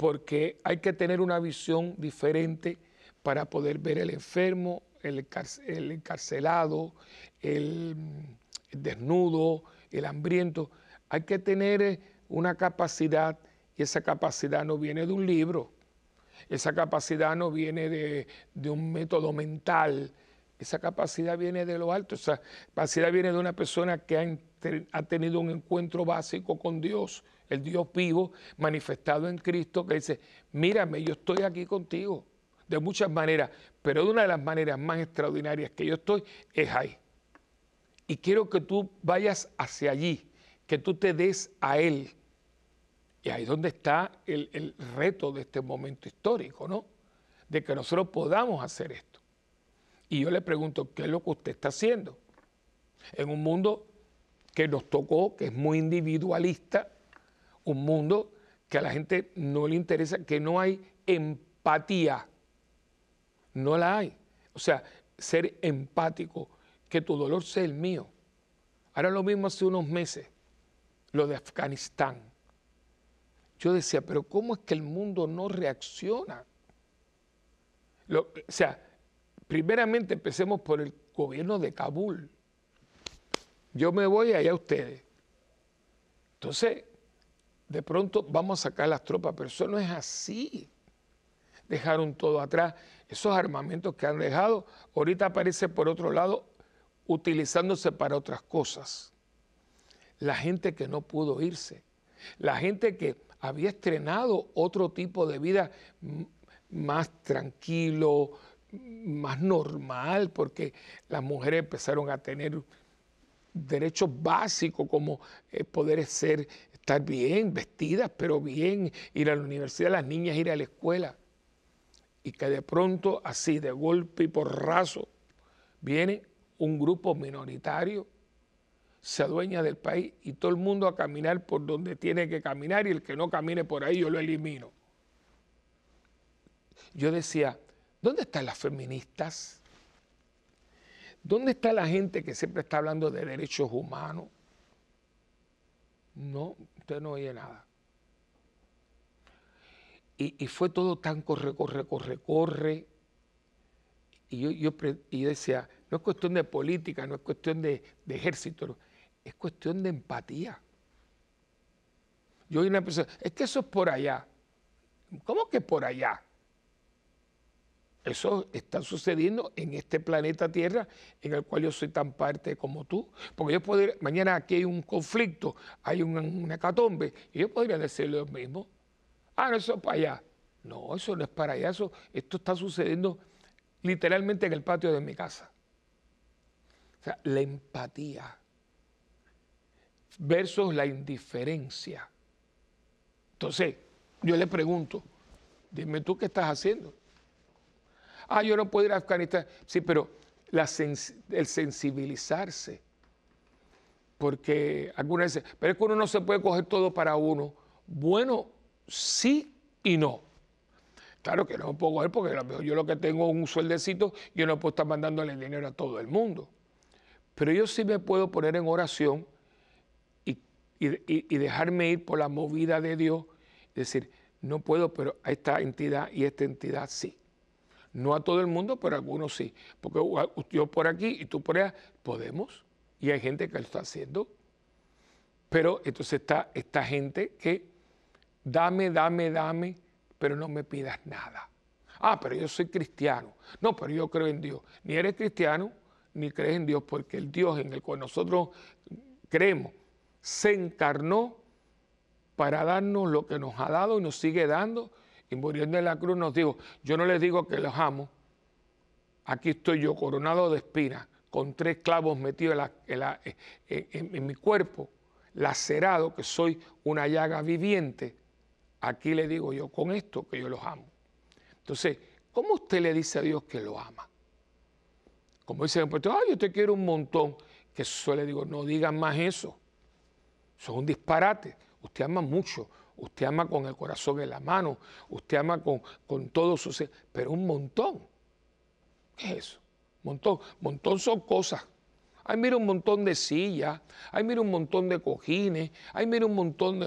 porque hay que tener una visión diferente para poder ver el enfermo, el, encarcelado, el, desnudo, el hambriento. Hay que tener eh, una capacidad y esa capacidad no viene de un libro, esa capacidad no viene de, de un método mental, esa capacidad viene de lo alto, esa capacidad viene de una persona que ha, ha, tenido un encuentro básico con Dios, el Dios vivo, manifestado en Cristo, que dice, mírame, yo estoy aquí contigo, de muchas maneras, pero de una de las maneras más extraordinarias que yo estoy es ahí. Y quiero que tú vayas hacia allí, que tú te des a Él. Y ahí es donde está el, el reto de este momento histórico, ¿no? De que nosotros podamos hacer esto. Y yo le pregunto, ¿qué es lo que usted está haciendo? En un mundo que nos tocó, que es muy individualista, un mundo que a la gente no le interesa, que no hay empatía. No la hay. O sea, ser empático, que tu dolor sea el mío. Ahora lo mismo hace unos meses, lo de Afganistán. Yo decía, pero ¿cómo es que el mundo no reacciona? o sea, primeramente empecemos por el gobierno de Kabul. Yo me voy allá a ustedes. Entonces, de pronto vamos a sacar las tropas, pero eso no es así. Dejaron todo atrás. Esos armamentos que han dejado, ahorita aparece por otro lado utilizándose para otras cosas. La gente que no pudo irse, la gente que había estrenado otro tipo de vida más tranquilo, más normal, porque las mujeres empezaron a tener derechos básicos como eh, poder ser, estar bien, vestidas, pero bien, ir a la universidad, las niñas ir a la escuela. Y que de pronto, así, de golpe y porrazo, viene un grupo minoritario, se adueña del país y todo el mundo a caminar por donde tiene que caminar y el que no camine por ahí yo lo elimino. Yo decía, ¿Dónde están las feministas? ¿Dónde está la gente que siempre está hablando de derechos humanos? No, usted no oye nada. Y, fue todo tan corre, corre, corre, corre. Y yo, yo, decía, no es cuestión de política, no es cuestión de, de ejército, es cuestión de empatía. Yo oí una persona, es que eso es por allá. ¿Cómo que por allá? Eso está sucediendo en este planeta Tierra en el cual yo soy tan parte como tú. Porque yo podría, mañana aquí hay un conflicto, hay una, una hecatombe, y yo podría decirle lo mismo. Ah, no, eso es para allá. No, eso no es para allá, eso, esto está sucediendo literalmente en el patio de mi casa. O sea, la empatía versus la indiferencia. Entonces, yo le pregunto, dime tú qué estás haciendo. Ah, yo no puedo ir a Afganistán. Sí, pero el sensibilizarse. Porque algunas veces, pero es que uno no se puede coger todo para uno. Bueno, sí y no. Claro que no me puedo coger porque yo lo que tengo es un sueldecito, yo no puedo estar mandándole dinero a todo el mundo. Pero yo sí me puedo poner en oración y, dejarme ir por la movida de Dios. Decir, no puedo, pero a esta entidad y esta entidad sí. No a todo el mundo, pero a algunos sí. Porque yo por aquí y tú por allá podemos. Y hay gente que lo está haciendo. Pero entonces está esta gente que dame, dame, dame, pero no me pidas nada. Ah, pero yo soy cristiano. No, pero yo creo en Dios. Ni eres cristiano, ni crees en Dios, porque el Dios en el cual nosotros creemos se encarnó para darnos lo que nos ha dado y nos sigue dando y muriendo en la cruz nos dijo, yo no les digo que los amo, aquí estoy yo coronado de espinas, con tres clavos metidos en, mi cuerpo, lacerado, que soy una llaga viviente. Aquí le digo yo con esto que yo los amo. Entonces, ¿cómo usted le dice a Dios que lo ama? Como dice en Puerto, ay, yo te quiero un montón. Que eso le digo, no digan más eso. Eso es un disparate. Usted ama mucho, usted ama con el corazón en la mano, usted ama con, con todo su ser, pero un montón. ¿Qué es eso? Montón. Montón son cosas. Ay, mira un montón de sillas, ay, mira un montón de cojines, ay, mira un montón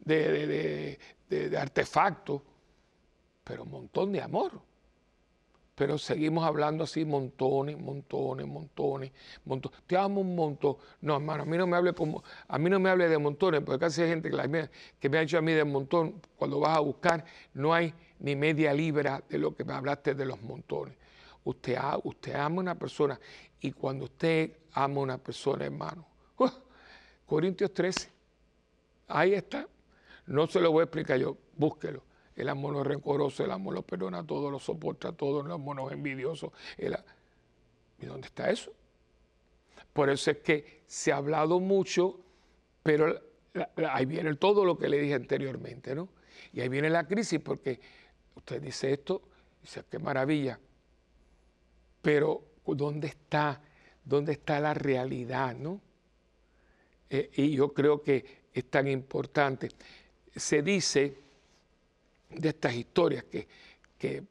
de, de artefactos, pero un montón de amor. Pero seguimos hablando así montones, montones, montones, montones. Te amo un montón. No, hermano, a mí no me hable como, a mí no me hable de montones, porque casi hay gente que, me ha dicho a mí de montón, cuando vas a buscar, no hay ni media libra de lo que me hablaste de los montones. Usted, usted ama a una persona y cuando usted ama a una persona, hermano, ¡uh! Corintios 13, ahí está. No se lo voy a explicar yo, búsquelo el amor no es rencoroso, el amor lo perdona todo, lo soporta todo, el amor no es envidioso. ¿Y dónde está eso? Por eso es que se ha hablado mucho, pero ahí viene todo lo que le dije anteriormente, ¿no? Y ahí viene la crisis porque usted dice esto, dice, qué maravilla, pero ¿dónde está, dónde está la realidad, no? Eh, y yo creo que es tan importante. Se dice de estas historias que, que,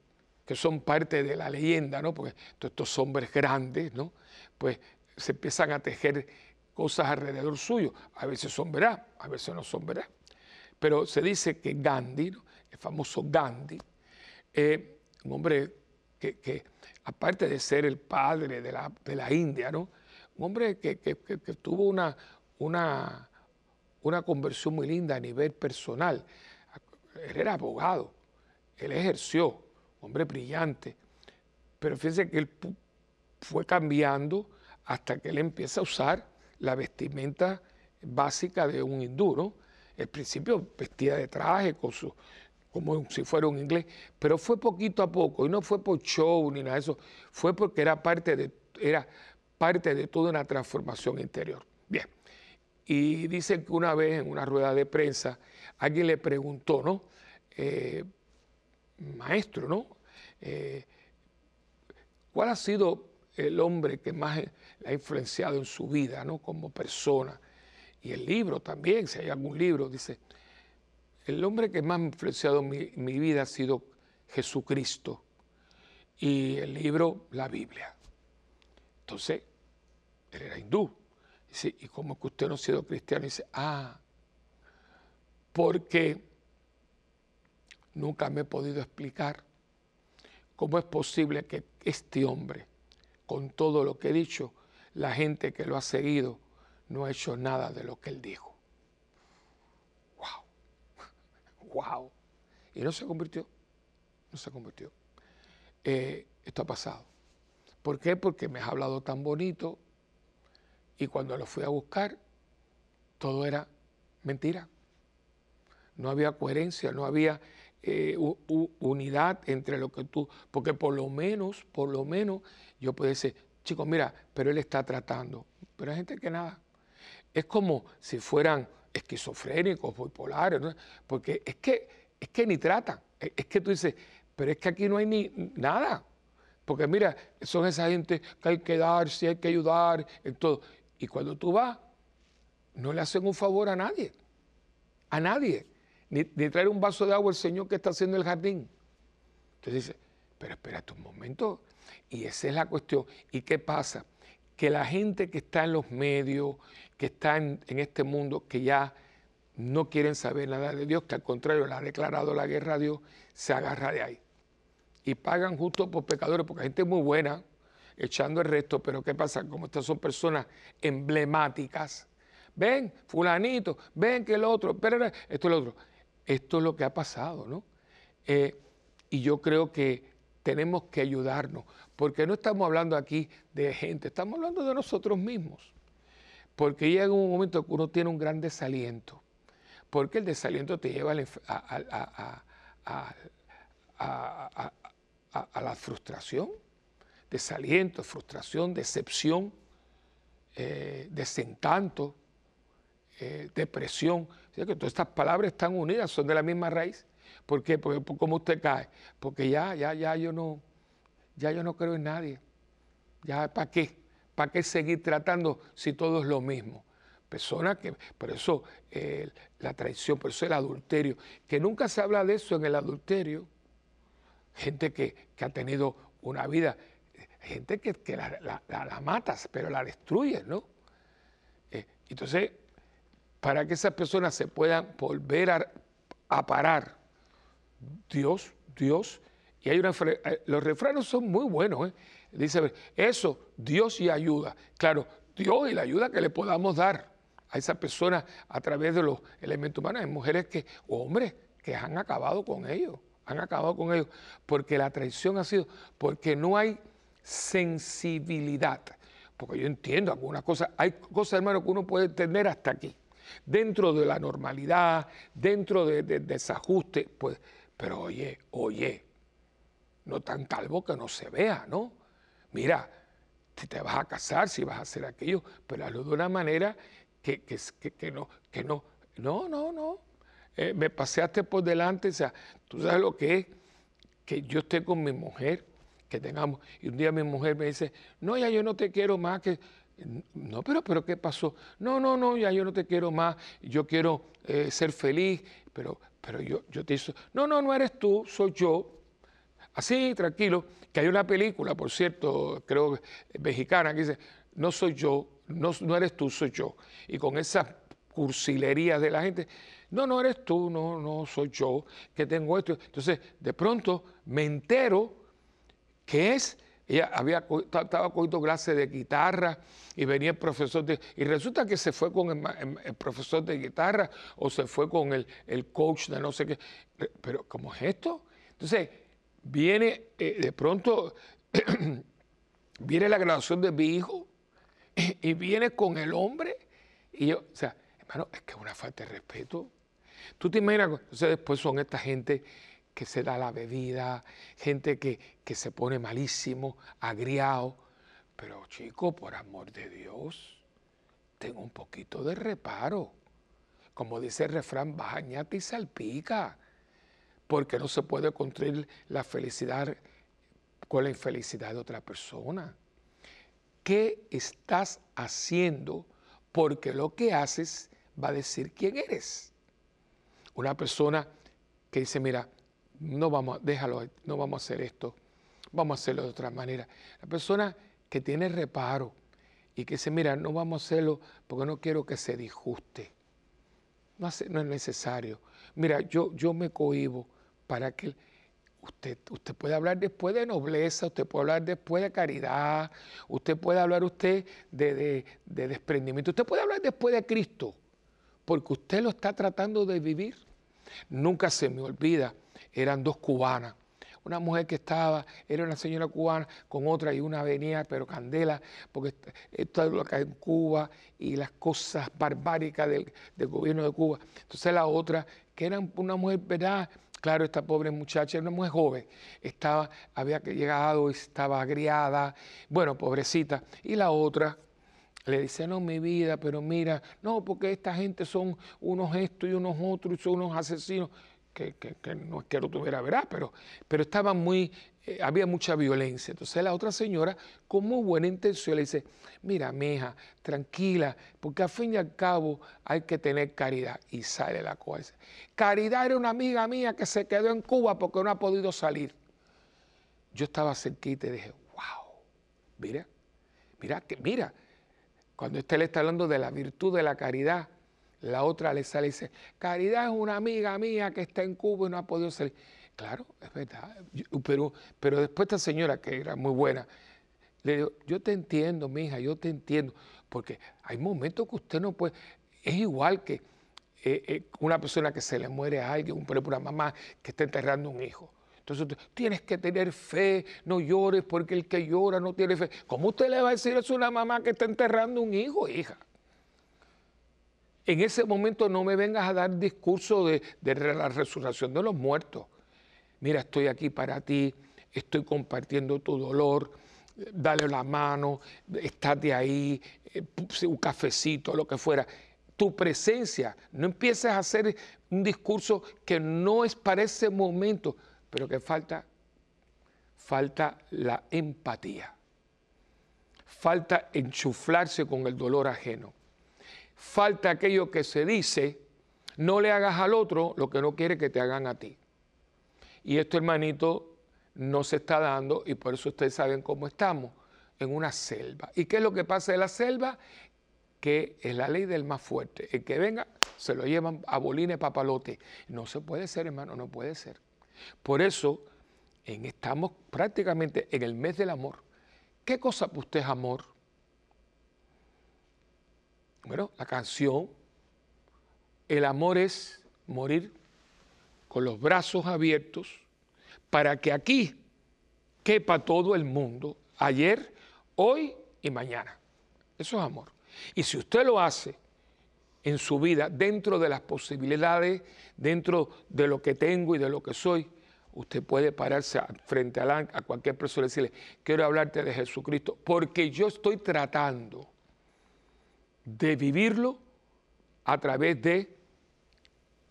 son parte de la leyenda, ¿no? Porque todos estos hombres grandes, ¿no? Pues se empiezan a tejer cosas alrededor suyo. A veces son verdad, a veces no son verdad. Pero se dice que Gandhi, el famoso Gandhi, eh, un hombre que, aparte de ser el padre de la, de la India, ¿no? un hombre que, tuvo una, una, una conversión muy linda a nivel personal él era abogado, él ejerció, hombre brillante, pero fíjense que él fue cambiando hasta que él empieza a usar la vestimenta básica de un hindú, ¿no? Al principio vestía de traje, como si fuera un inglés, pero fue poquito a poco, y no fue por show ni nada de eso, fue porque era parte de, era parte de toda una transformación interior. Bien, y dicen que una vez en una rueda de prensa alguien le preguntó, ¿no? Eh, maestro, ¿no? Eh, ¿Cuál ha sido el hombre que más le ha influenciado en su vida, ¿no? Como persona. Y el libro también, si hay algún libro, dice, el hombre que más ha influenciado en mi, vida ha sido Jesucristo. Y el libro, la Biblia. Entonces, él era hindú. Dice, ¿y cómo que usted no ha sido cristiano? dice, ah, porque nunca me he podido explicar cómo es posible que este hombre, con todo lo que he dicho, la gente que lo ha seguido no ha hecho nada de lo que él dijo. ¡Wow! ¡Wow! Y no se convirtió. No se convirtió. Eh, esto ha pasado. ¿Por qué? Porque me has hablado tan bonito y cuando lo fui a buscar, todo era mentira. No había coherencia, no había eh, unidad entre lo que tú, porque por lo menos, por lo menos, yo puedo decir, chicos, mira, pero él está tratando. Pero hay gente que nada. Es como si fueran esquizofrénicos, bipolares, porque es que, es que ni tratan. Es que tú dices, pero es que aquí no hay ni nada. Porque mira, son esa gente que hay que dar, si hay que ayudar, en todo. Y cuando tú vas, no le hacen un favor a nadie. A nadie ni, traer un vaso de agua al Señor que está haciendo el jardín. Entonces dice, pero espérate un momento. Y esa es la cuestión. ¿Y qué pasa? Que la gente que está en los medios, que está en, este mundo, que ya no quieren saber nada de Dios, que al contrario le ha declarado la guerra a Dios, se agarra de ahí. Y pagan justo por pecadores, porque hay gente muy buena, echando el resto, pero ¿qué pasa? Como estas son personas emblemáticas, ven, fulanito, ven que el otro, pero esto es lo otro. Esto es lo que ha pasado, ¿no? Eh, y yo creo que tenemos que ayudarnos, porque no estamos hablando aquí de gente, estamos hablando de nosotros mismos. Porque llega un momento que uno tiene un gran desaliento, porque el desaliento te lleva a, la frustración, desaliento, frustración, decepción, eh, desencanto, eh, depresión. que todas estas palabras están unidas, son de la misma raíz. ¿Por qué? Porque, ¿Cómo usted cae? Porque ya, ya, ya yo no, ya yo no creo en nadie. Ya, ¿para qué? ¿Para qué seguir tratando si todo es lo mismo? Personas que, por eso la traición, por eso el adulterio, que nunca se habla de eso en el adulterio. Gente que, ha tenido una vida, gente que, la, matas, pero la destruyes, ¿no? Eh, entonces, para que esas personas se puedan volver a, parar, Dios, Dios, y hay una, eh, los refranes son muy buenos, ¿eh? dice, eso, Dios y ayuda. Claro, Dios y la ayuda que le podamos dar a esa persona a través de los elementos humanos. Hay mujeres que, o hombres que han acabado con ellos, han acabado con ellos, porque la traición ha sido, porque no hay sensibilidad. Porque yo entiendo algunas cosas, hay cosas, hermano, que uno puede entender hasta aquí dentro de la normalidad, dentro de, desajuste, pues, pero oye, oye, no tan calvo que no se vea, ¿no? Mira, te vas a casar, si vas a hacer aquello, pero hazlo de una manera que, que, no, que no, no, no, no. Eh, me paseaste por delante, o sea, tú sabes lo que es que yo esté con mi mujer, que tengamos, y un día mi mujer me dice, no, ya yo no te quiero más, que no, pero, pero ¿qué pasó? No, no, no, ya yo no te quiero más, yo quiero eh, ser feliz, pero, pero yo, yo te hizo, no, no, no eres tú, soy yo. Así, tranquilo, que hay una película, por cierto, creo mexicana, que dice, no soy yo, no, no eres tú, soy yo. Y con esas cursilerías de la gente, no, no eres tú, no, no soy yo, que tengo esto. Entonces, de pronto me entero que es ella había, estaba cogiendo clases de guitarra y venía el profesor de... Y resulta que se fue con el, profesor de guitarra o se fue con el, coach de no sé qué. Pero, ¿cómo es esto? Entonces, viene eh, de pronto, viene la graduación de mi hijo y viene con el hombre. Y yo, o sea, hermano, es que es una falta de respeto. Tú te imaginas, entonces después son esta gente que se da la bebida, gente que, se pone malísimo, agriado. Pero chico, por amor de Dios, tengo un poquito de reparo. Como dice el refrán, bañate y salpica. Porque no se puede construir la felicidad con la infelicidad de otra persona. ¿Qué estás haciendo? Porque lo que haces va a decir quién eres. Una persona que dice, mira, no vamos, déjalo, no vamos a hacer esto, vamos a hacerlo de otra manera. La persona que tiene reparo y que dice, mira, no vamos a hacerlo porque no quiero que se disguste. No, es necesario. Mira, yo, yo me cohibo para que usted, usted hablar después de nobleza, usted puede hablar después de caridad, usted puede hablar usted de, de desprendimiento, usted puede hablar después de Cristo, porque usted lo está tratando de vivir. Nunca se me olvida eran dos cubanas. Una mujer que estaba, era una señora cubana con otra y una venía, pero candela, porque esto es lo que hay en Cuba y las cosas barbáricas del, gobierno de Cuba. Entonces la otra, que era una mujer, ¿verdad? Claro, esta pobre muchacha era una mujer joven, estaba, había llegado, estaba agriada, bueno, pobrecita. Y la otra, le dice, no, mi vida, pero mira, no, porque esta gente son unos estos y unos otros, y son unos asesinos que, no es que no tuviera verdad, pero, pero estaba muy, eh, había mucha violencia. Entonces la otra señora, con muy buena intención, le dice, mira, meja, tranquila, porque al fin y al cabo hay que tener caridad. Y sale la cosa. Caridad era una amiga mía que se quedó en Cuba porque no ha podido salir. Yo estaba cerquita y dije, wow, mira, mira, que mira, cuando usted le está hablando de la virtud de la caridad, la otra le sale y dice, Caridad es una amiga mía que está en Cuba y no ha podido salir. Claro, es verdad. Pero, pero después esta señora, que era muy buena, le digo, yo te entiendo, mija, yo te entiendo. Porque hay momentos que usted no puede... Es igual que eh, eh, una persona que se le muere a alguien, ejemplo, una mamá que está enterrando un hijo. Entonces tienes que tener fe, no llores porque el que llora no tiene fe. ¿Cómo usted le va a decir eso a una mamá que está enterrando un hijo, hija? En ese momento no me vengas a dar discurso de, la resurrección de los muertos. Mira, estoy aquí para ti, estoy compartiendo tu dolor, dale la mano, estate ahí, eh, un cafecito, lo que fuera. tu presencia. No empieces a hacer un discurso que no es para ese momento, pero que falta, falta la empatía. Falta enchuflarse con el dolor ajeno. Falta aquello que se dice, no le hagas al otro lo que no quiere que te hagan a ti. Y esto, hermanito, no se está dando y por eso ustedes saben cómo estamos, en una selva. ¿Y qué es lo que pasa en la selva? Que es la ley del más fuerte. El que venga, se lo llevan a bolines papalote. No se puede ser, hermano, no puede ser. Por eso en, estamos prácticamente en el mes del amor. ¿Qué cosa usted es amor? Bueno, la canción, el amor es morir con los brazos abiertos para que aquí quepa todo el mundo, ayer, hoy y mañana. Eso es amor. Y si usted lo hace en su vida, dentro de las posibilidades, dentro de lo que tengo y de lo que soy, usted puede pararse frente a, a cualquier persona y decirle, quiero hablarte de Jesucristo, porque yo estoy tratando de vivirlo a través de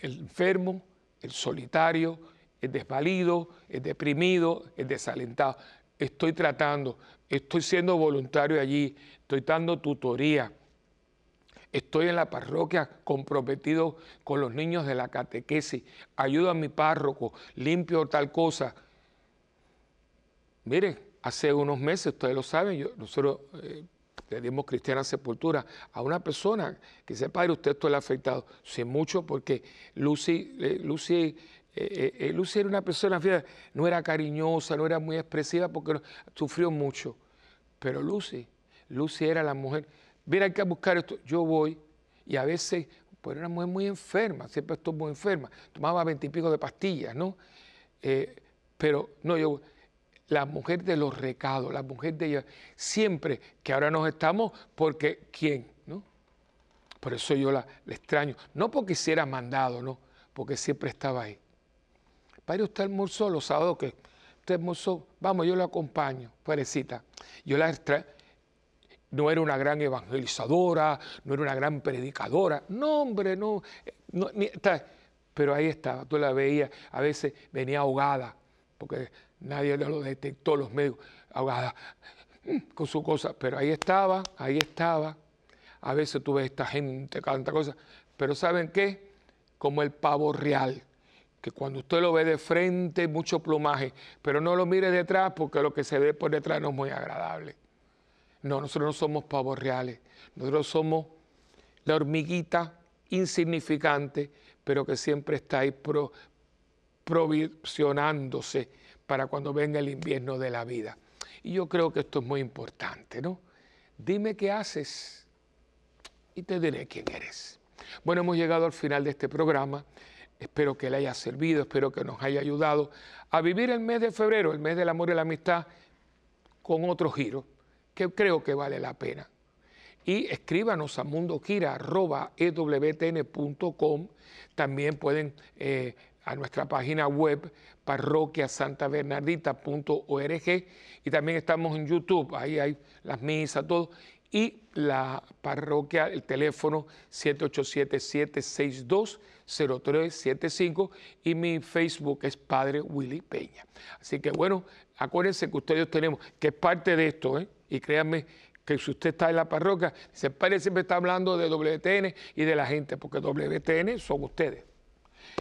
el enfermo, el solitario, el desvalido, el deprimido, el desalentado. Estoy tratando, estoy siendo voluntario allí, estoy dando tutoría, estoy en la parroquia comprometido con los niños de la catequesis, ayudo a mi párroco, limpio tal cosa. Miren, hace unos meses, ustedes lo saben, nosotros eh, le dimos cristiana sepultura a una persona que dice, padre, usted esto le ha afectado. Sí, mucho porque Lucy, eh, Lucy, eh, Lucy era una persona, no era cariñosa, no era muy expresiva porque sufrió mucho. Pero Lucy, Lucy era la mujer, mira, hay que buscar esto. Yo voy y a veces, pues era una mujer muy enferma, siempre estuvo muy enferma, tomaba veintipico de pastillas, ¿no? pero no, yo la mujer de los recados, la mujer de ella, siempre que ahora nos estamos, porque ¿quién? ¿no? Por eso yo la, extraño, no porque hiciera mandado, no, porque siempre estaba ahí. Padre, usted almorzó los sábados que usted almorzó, vamos, yo lo acompaño, parecita. Yo la extraño. No era una gran evangelizadora, no era una gran predicadora, no, hombre, no, no pero ahí estaba, tú la veías, a veces venía ahogada, porque nadie lo detectó, los medios, ahogada mm, con su cosa, pero ahí estaba, ahí estaba. A veces tú ves esta gente, canta cosas, pero ¿saben qué? Como el pavo real, que cuando usted lo ve de frente, mucho plumaje, pero no lo mire detrás porque lo que se ve por detrás no es muy agradable. No, nosotros no somos pavos reales, nosotros somos la hormiguita insignificante, pero que siempre está ahí provisionándose para cuando venga el invierno de la vida. Y yo creo que esto es muy importante, ¿no? Dime qué haces y te diré quién eres. Bueno, hemos llegado al final de este programa. Espero que le haya servido, espero que nos haya ayudado a vivir el mes de febrero, el mes del amor y la amistad, con otro giro, que creo que vale la pena. Y escríbanos a mundogira.ewtn.com. También pueden eh, a nuestra página web parroquiasantabernardita.org y también estamos en YouTube, ahí hay las misas, todo. Y la parroquia, el teléfono 787-762-0375 y mi Facebook es Padre Willy Peña. Así que bueno, acuérdense que ustedes tenemos, que es parte de esto, ¿eh? y créanme que si usted está en la parroquia, se Padre siempre está hablando de WTN y de la gente, porque WTN son ustedes.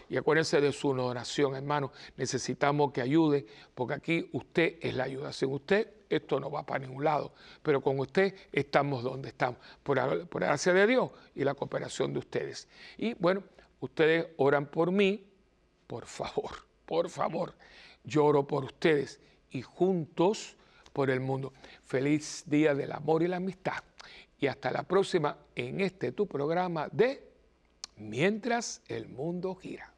Y acuérdense de su oración, hermano. Necesitamos que ayude, porque aquí usted es la ayuda. Sin usted, esto no va para ningún lado. Pero con usted estamos donde estamos, por, por gracia de Dios y la cooperación de ustedes. Y bueno, ustedes oran por mí, por favor, por favor. Yo oro por ustedes y juntos por el mundo. Feliz día del amor y la amistad. Y hasta la próxima en este tu programa de Mientras el mundo gira.